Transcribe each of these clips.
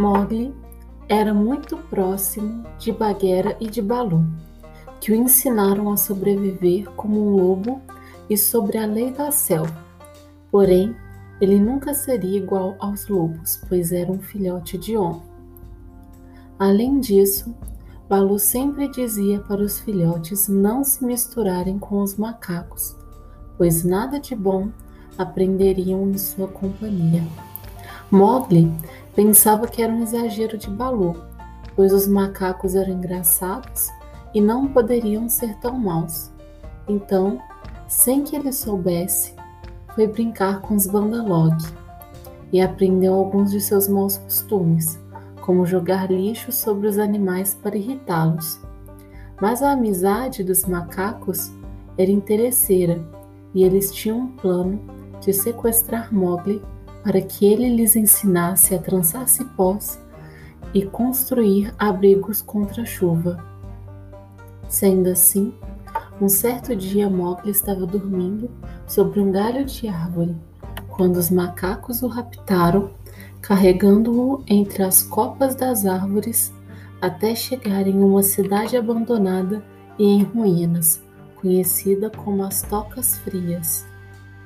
Mogli era muito próximo de Bagheera e de Balu, que o ensinaram a sobreviver como um lobo e sobre a lei da selva. Porém, ele nunca seria igual aos lobos, pois era um filhote de homem. Além disso, Balu sempre dizia para os filhotes não se misturarem com os macacos, pois nada de bom aprenderiam em sua companhia. Mowgli pensava que era um exagero de Balu, pois os macacos eram engraçados e não poderiam ser tão maus. Então, sem que ele soubesse, foi brincar com os Bandalog e aprendeu alguns de seus maus costumes, como jogar lixo sobre os animais para irritá-los. Mas a amizade dos macacos era interesseira e eles tinham um plano de sequestrar Mowgli para que ele lhes ensinasse a trançar cipós e construir abrigos contra a chuva. Sendo assim, um certo dia Mowgli estava dormindo sobre um galho de árvore, quando os macacos o raptaram, carregando-o entre as copas das árvores até chegar em uma cidade abandonada e em ruínas, conhecida como as Tocas Frias,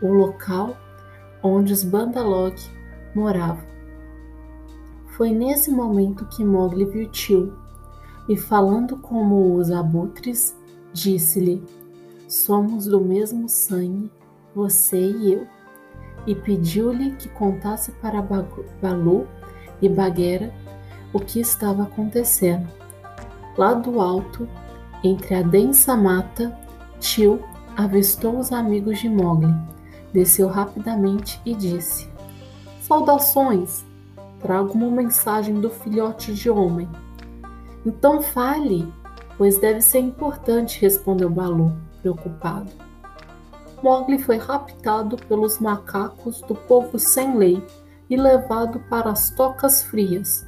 o local onde os Bandalog moravam. Foi nesse momento que Mowgli viu Tio e, falando como os abutres, Disse-lhe: Somos do mesmo sangue, você e eu. E pediu-lhe que contasse para Balu e Bagheera o que estava acontecendo. Lá do alto, entre a densa mata, Tio avistou os amigos de Mogli, desceu rapidamente e disse: Saudações! Trago uma mensagem do filhote de homem. Então fale, pois deve ser importante, respondeu Balu, preocupado. Mowgli foi raptado pelos macacos do povo sem lei e levado para as tocas frias.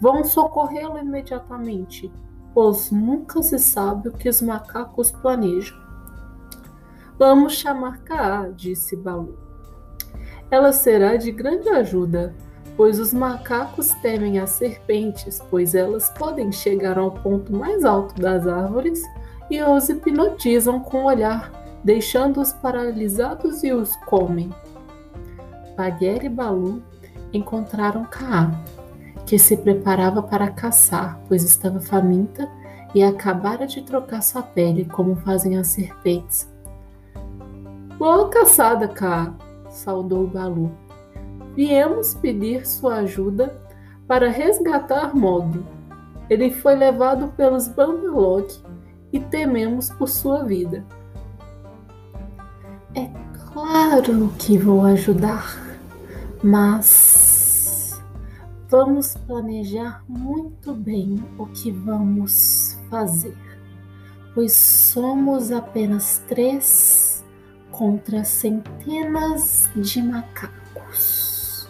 Vão socorrê-lo imediatamente, pois nunca se sabe o que os macacos planejam. Vamos chamar Kaa, disse Balu. Ela será de grande ajuda pois os macacos temem as serpentes, pois elas podem chegar ao ponto mais alto das árvores e os hipnotizam com o olhar, deixando-os paralisados e os comem. Bagheera e Balu encontraram Kaa, que se preparava para caçar, pois estava faminta e acabara de trocar sua pele, como fazem as serpentes. Boa caçada, Kaa, saudou Balu viemos pedir sua ajuda para resgatar Mog. Ele foi levado pelos Bambalog e tememos por sua vida. É claro que vou ajudar, mas vamos planejar muito bem o que vamos fazer, pois somos apenas três contra centenas de macacos.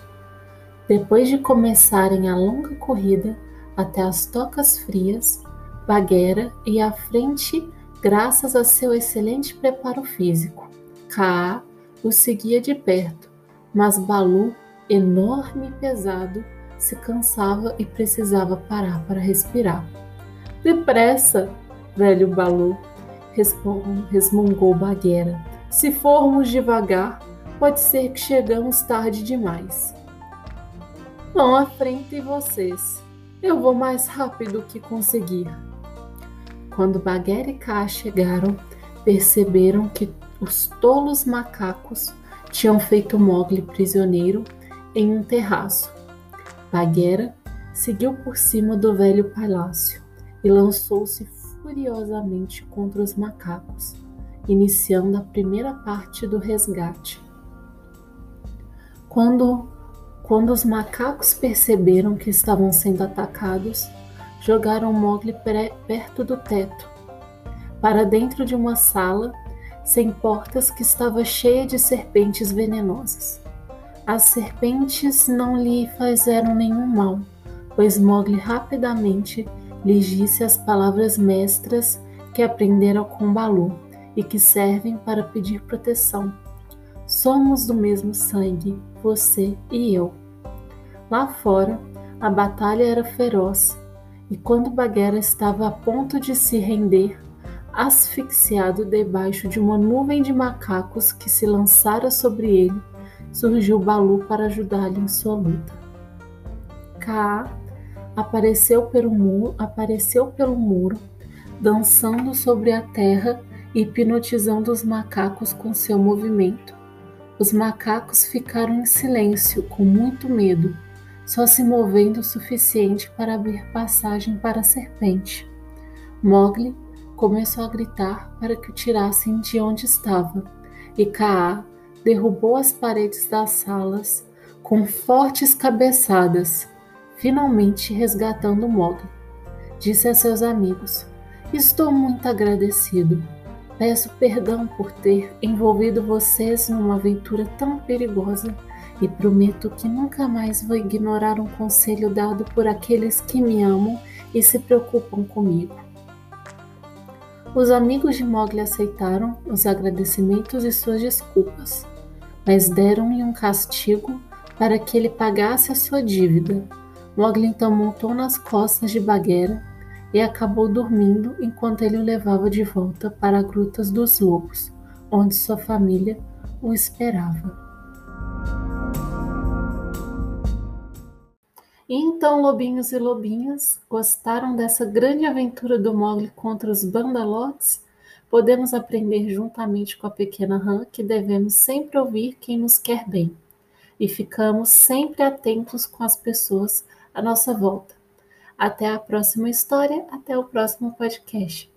Depois de começarem a longa corrida até as tocas frias, Bagheera ia à frente graças a seu excelente preparo físico. Kaa o seguia de perto, mas Balu, enorme e pesado, se cansava e precisava parar para respirar. Depressa, velho Balu, resmungou Bagheera. Se formos devagar, pode ser que chegamos tarde demais. Vão à frente vocês. Eu vou mais rápido que conseguir. Quando Bagheera e Kaa chegaram, perceberam que os tolos macacos tinham feito Mogli prisioneiro em um terraço. Bagheera seguiu por cima do velho palácio e lançou-se furiosamente contra os macacos, iniciando a primeira parte do resgate. Quando quando os macacos perceberam que estavam sendo atacados, jogaram Mowgli perto do teto, para dentro de uma sala sem portas que estava cheia de serpentes venenosas. As serpentes não lhe fizeram nenhum mal, pois Mowgli rapidamente lhes disse as palavras mestras que aprenderam com Balu e que servem para pedir proteção. Somos do mesmo sangue, você e eu. Lá fora, A batalha era feroz, e quando Bagheera estava a ponto de se render, asfixiado debaixo de uma nuvem de macacos que se lançara sobre ele, surgiu Balu para ajudá-lo em sua luta. Kaa apareceu pelo muro, apareceu pelo muro, dançando sobre a terra hipnotizando os macacos com seu movimento. Os macacos ficaram em silêncio, com muito medo, só se movendo o suficiente para abrir passagem para a serpente. Mowgli começou a gritar para que o tirassem de onde estava, e Kaa derrubou as paredes das salas com fortes cabeçadas, finalmente resgatando Mowgli. Disse a seus amigos: Estou muito agradecido. Peço perdão por ter envolvido vocês numa aventura tão perigosa e prometo que nunca mais vou ignorar um conselho dado por aqueles que me amam e se preocupam comigo. Os amigos de Mowgli aceitaram os agradecimentos e suas desculpas, mas deram-lhe um castigo para que ele pagasse a sua dívida. Mowgli então montou nas costas de Bagheera e acabou dormindo enquanto ele o levava de volta para a Grutas dos Lobos, onde sua família o esperava. Então, lobinhos e lobinhas, gostaram dessa grande aventura do Mogli contra os Bandalotes? Podemos aprender juntamente com a pequena rã que devemos sempre ouvir quem nos quer bem e ficamos sempre atentos com as pessoas à nossa volta. Até a próxima história, até o próximo podcast.